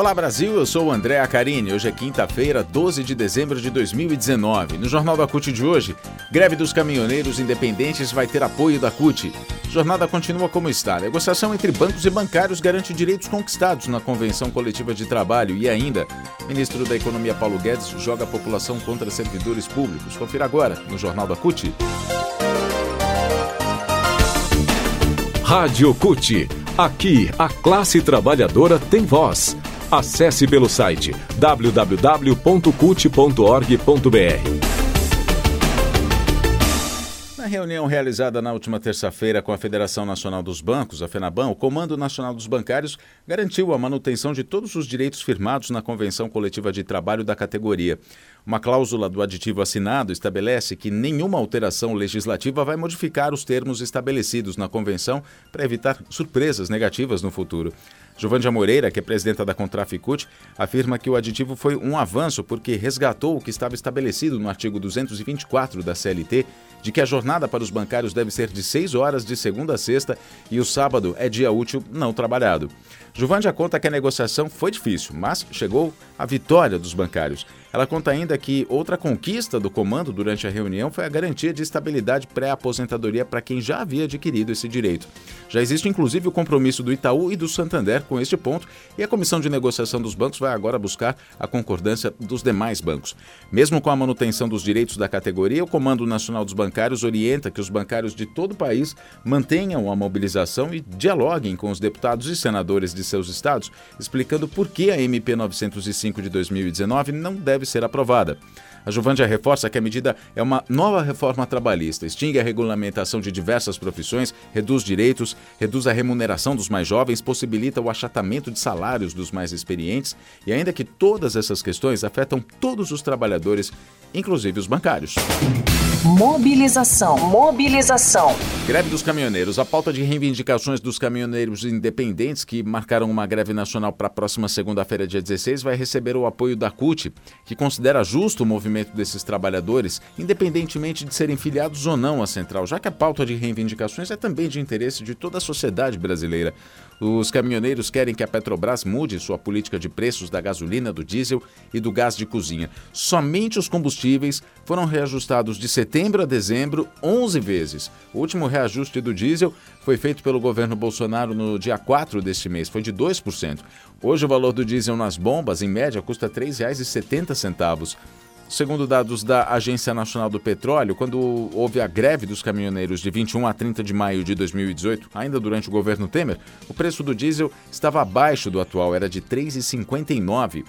Olá Brasil, eu sou o André Acarini. Hoje é quinta-feira, 12 de dezembro de 2019. No Jornal da CUT de hoje, greve dos caminhoneiros independentes vai ter apoio da CUT. Jornada continua como está. Negociação entre bancos e bancários garante direitos conquistados na Convenção Coletiva de Trabalho e ainda, ministro da Economia Paulo Guedes joga a população contra servidores públicos. Confira agora no Jornal da CUT. Rádio CUT. Aqui, a classe trabalhadora tem voz. Acesse pelo site www.cut.org.br. Na reunião realizada na última terça-feira com a Federação Nacional dos Bancos, a FENABAN, o Comando Nacional dos Bancários garantiu a manutenção de todos os direitos firmados na Convenção Coletiva de Trabalho da categoria. Uma cláusula do aditivo assinado estabelece que nenhuma alteração legislativa vai modificar os termos estabelecidos na convenção para evitar surpresas negativas no futuro. Giovandia Moreira, que é presidenta da Contraficut, afirma que o aditivo foi um avanço porque resgatou o que estava estabelecido no artigo 224 da CLT, de que a jornada para os bancários deve ser de 6 horas de segunda a sexta e o sábado é dia útil não trabalhado. Giovandia conta que a negociação foi difícil, mas chegou a vitória dos bancários. Ela conta ainda que outra conquista do comando durante a reunião foi a garantia de estabilidade pré-aposentadoria para quem já havia adquirido esse direito. Já existe inclusive o compromisso do Itaú e do Santander com este ponto e a comissão de negociação dos bancos vai agora buscar a concordância dos demais bancos. Mesmo com a manutenção dos direitos da categoria, o Comando Nacional dos Bancários orienta que os bancários de todo o país mantenham a mobilização e dialoguem com os deputados e senadores de seus estados, explicando por que a MP 905 de 2019 não deve deve ser aprovada. A Juvandia reforça que a medida é uma nova reforma trabalhista, extingue a regulamentação de diversas profissões, reduz direitos, reduz a remuneração dos mais jovens, possibilita o achatamento de salários dos mais experientes e ainda que todas essas questões afetam todos os trabalhadores, inclusive os bancários. Mobilização. Mobilização. Greve dos caminhoneiros. A pauta de reivindicações dos caminhoneiros independentes que marcaram uma greve nacional para a próxima segunda-feira, dia 16, vai receber o apoio da CUT, que considera justo o movimento desses trabalhadores, independentemente de serem filiados ou não à central, já que a pauta de reivindicações é também de interesse de toda a sociedade brasileira. Os caminhoneiros querem que a Petrobras mude sua política de preços da gasolina, do diesel e do gás de cozinha. Somente os combustíveis foram reajustados de setembro a dezembro 11 vezes. O último reajuste do diesel foi feito pelo governo Bolsonaro no dia 4 deste mês, foi de 2%. Hoje o valor do diesel nas bombas, em média, custa R$ 3,70. Segundo dados da Agência Nacional do Petróleo, quando houve a greve dos caminhoneiros de 21 a 30 de maio de 2018, ainda durante o governo Temer, o preço do diesel estava abaixo do atual, era de R$ 3,59.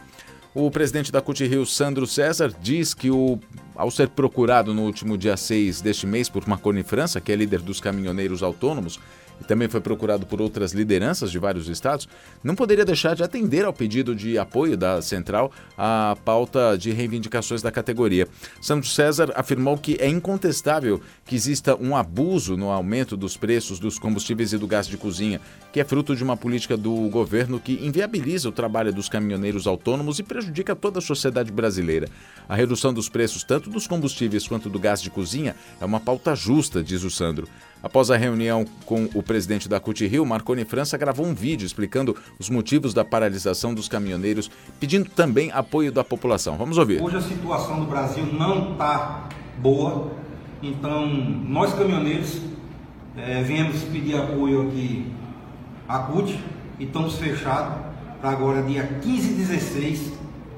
O presidente da CUT Rio, Sandro César, diz que o, ao ser procurado no último dia 6 deste mês por Marconi França, que é líder dos caminhoneiros autônomos, e também foi procurado por outras lideranças de vários estados, não poderia deixar de atender ao pedido de apoio da central à pauta de reivindicações da categoria. Santos César afirmou que é incontestável que exista um abuso no aumento dos preços dos combustíveis e do gás de cozinha, que é fruto de uma política do governo que inviabiliza o trabalho dos caminhoneiros autônomos e prejudica toda a sociedade brasileira. A redução dos preços tanto dos combustíveis quanto do gás de cozinha é uma pauta justa, diz o Sandro. Após a reunião com o presidente da CUT Rio, Marconi França gravou um vídeo explicando os motivos da paralisação dos caminhoneiros, pedindo também apoio da população. Vamos ouvir. Hoje a situação no Brasil não está boa, então nós caminhoneiros é, viemos pedir apoio aqui à CUT e estamos fechados para agora, dia 15 e 16,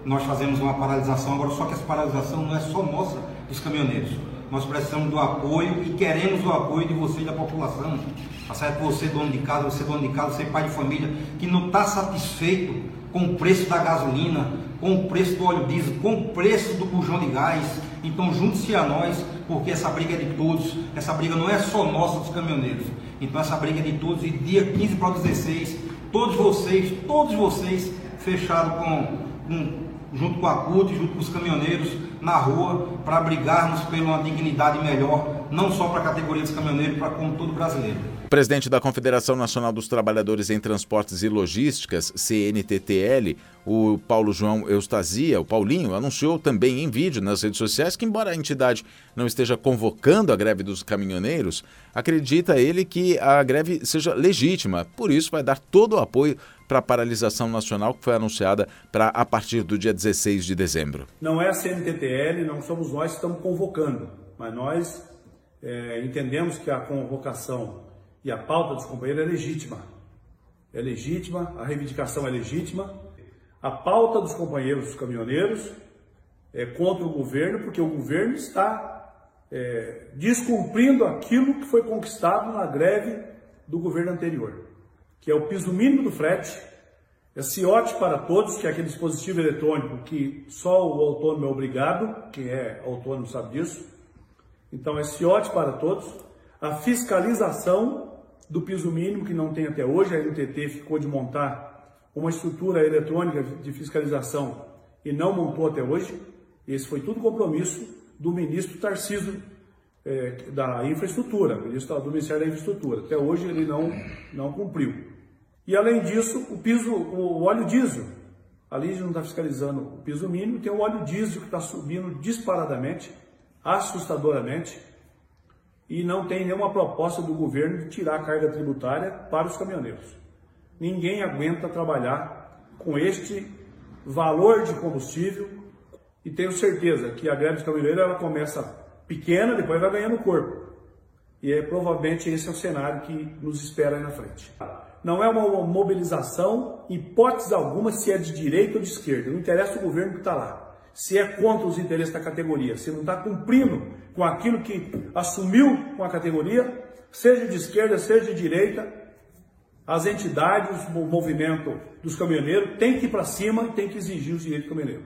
nós fazemos uma paralisação. Agora, só que essa paralisação não é só nossa dos caminhoneiros nós precisamos do apoio e queremos o apoio de você e da população. Tá certo? Você, dono de casa, você, dono de casa, você, pai de família, que não está satisfeito com o preço da gasolina, com o preço do óleo diesel, com o preço do bujão de gás. Então, junte-se a nós, porque essa briga é de todos. Essa briga não é só nossa dos caminhoneiros. Então, essa briga é de todos. E dia 15 para o 16, todos vocês, todos vocês, fechados com, com junto com a CUT, junto com os caminhoneiros, na rua, para brigarmos por uma dignidade melhor não só para a categoria dos caminhoneiros, para como todo brasileiro. Presidente da Confederação Nacional dos Trabalhadores em Transportes e Logísticas, CNTTL, o Paulo João Eustasia, o Paulinho, anunciou também em vídeo nas redes sociais que, embora a entidade não esteja convocando a greve dos caminhoneiros, acredita ele que a greve seja legítima. Por isso, vai dar todo o apoio para a paralisação nacional que foi anunciada para a partir do dia 16 de dezembro. Não é a CNTTL, não somos nós que estamos convocando, mas nós é, entendemos que a convocação e a pauta dos companheiros é legítima. É legítima, a reivindicação é legítima. A pauta dos companheiros dos caminhoneiros é contra o governo, porque o governo está é, descumprindo aquilo que foi conquistado na greve do governo anterior, que é o piso mínimo do frete, é CIOT para todos, que é aquele dispositivo eletrônico que só o autônomo é obrigado, quem é autônomo sabe disso. Então é CIOT para todos. A fiscalização do piso mínimo, que não tem até hoje, a NTT ficou de montar uma estrutura eletrônica de fiscalização e não montou até hoje. Esse foi tudo compromisso do ministro Tarciso é, da Infraestrutura, ministro do Ministério da Infraestrutura. Até hoje ele não, não cumpriu. E além disso, o piso, o óleo diesel. A LID não está fiscalizando o piso mínimo, tem o óleo diesel que está subindo disparadamente, assustadoramente, e não tem nenhuma proposta do governo de tirar a carga tributária para os caminhoneiros. Ninguém aguenta trabalhar com este valor de combustível e tenho certeza que a greve dos caminhoneiros ela começa pequena, depois vai ganhando corpo. E é, provavelmente esse é o cenário que nos espera aí na frente não é uma mobilização, hipótese alguma, se é de direita ou de esquerda. Não interessa o governo que está lá. Se é contra os interesses da categoria, se não está cumprindo com aquilo que assumiu com a categoria, seja de esquerda, seja de direita, as entidades, o movimento dos caminhoneiros tem que ir para cima e tem que exigir os direitos do caminhoneiro.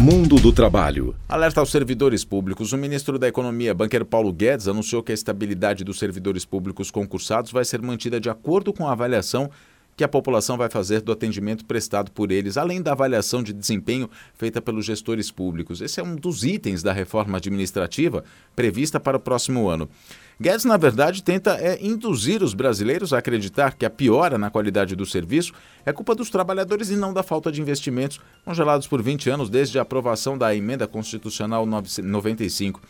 Mundo do Trabalho. Alerta aos servidores públicos. O ministro da Economia, banqueiro Paulo Guedes, anunciou que a estabilidade dos servidores públicos concursados vai ser mantida de acordo com a avaliação que a população vai fazer do atendimento prestado por eles, além da avaliação de desempenho feita pelos gestores públicos. Esse é um dos itens da reforma administrativa prevista para o próximo ano. Guedes, na verdade, tenta é, induzir os brasileiros a acreditar que a piora na qualidade do serviço é culpa dos trabalhadores e não da falta de investimentos congelados por 20 anos desde a aprovação da emenda constitucional 95.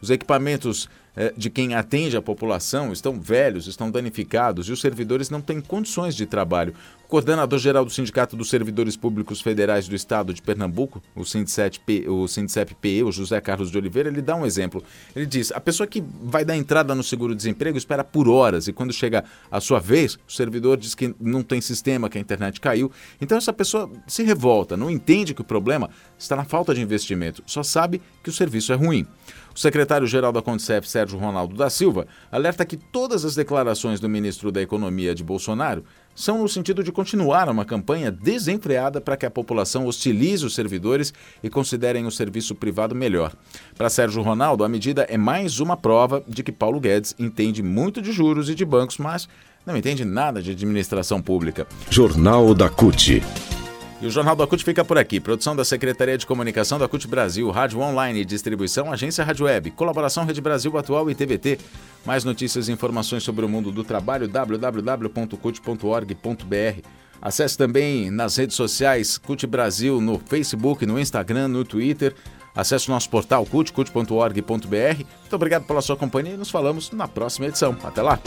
Os equipamentos eh, de quem atende a população estão velhos, estão danificados e os servidores não têm condições de trabalho. O coordenador-geral do Sindicato dos Servidores Públicos Federais do Estado de Pernambuco, o Sindicep, o Sindicep-PE, o José Carlos de Oliveira, ele dá um exemplo. Ele diz: a pessoa que vai dar entrada no seguro-desemprego espera por horas e quando chega a sua vez, o servidor diz que não tem sistema, que a internet caiu. Então essa pessoa se revolta, não entende que o problema está na falta de investimento, só sabe que o serviço é ruim. O secretário-geral da Condicef, Sérgio Ronaldo da Silva, alerta que todas as declarações do ministro da Economia de Bolsonaro são no sentido de continuar uma campanha desenfreada para que a população hostilize os servidores e considerem o serviço privado melhor. Para Sérgio Ronaldo, a medida é mais uma prova de que Paulo Guedes entende muito de juros e de bancos, mas não entende nada de administração pública. Jornal da CUT. E o Jornal da CUT fica por aqui. Produção da Secretaria de Comunicação da CUT Brasil, Rádio Online e Distribuição, Agência Rádio Web, colaboração Rede Brasil Atual e TVT. Mais notícias e informações sobre o mundo do trabalho, www.cut.org.br. Acesse também nas redes sociais CUT Brasil, no Facebook, no Instagram, no Twitter. Acesse o nosso portal cut.cut.org.br. Muito obrigado pela sua companhia e nos falamos na próxima edição. Até lá!